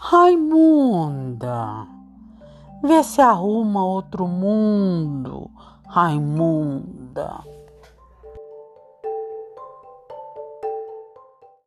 Raimunda, vê se arruma outro mundo, Raimunda.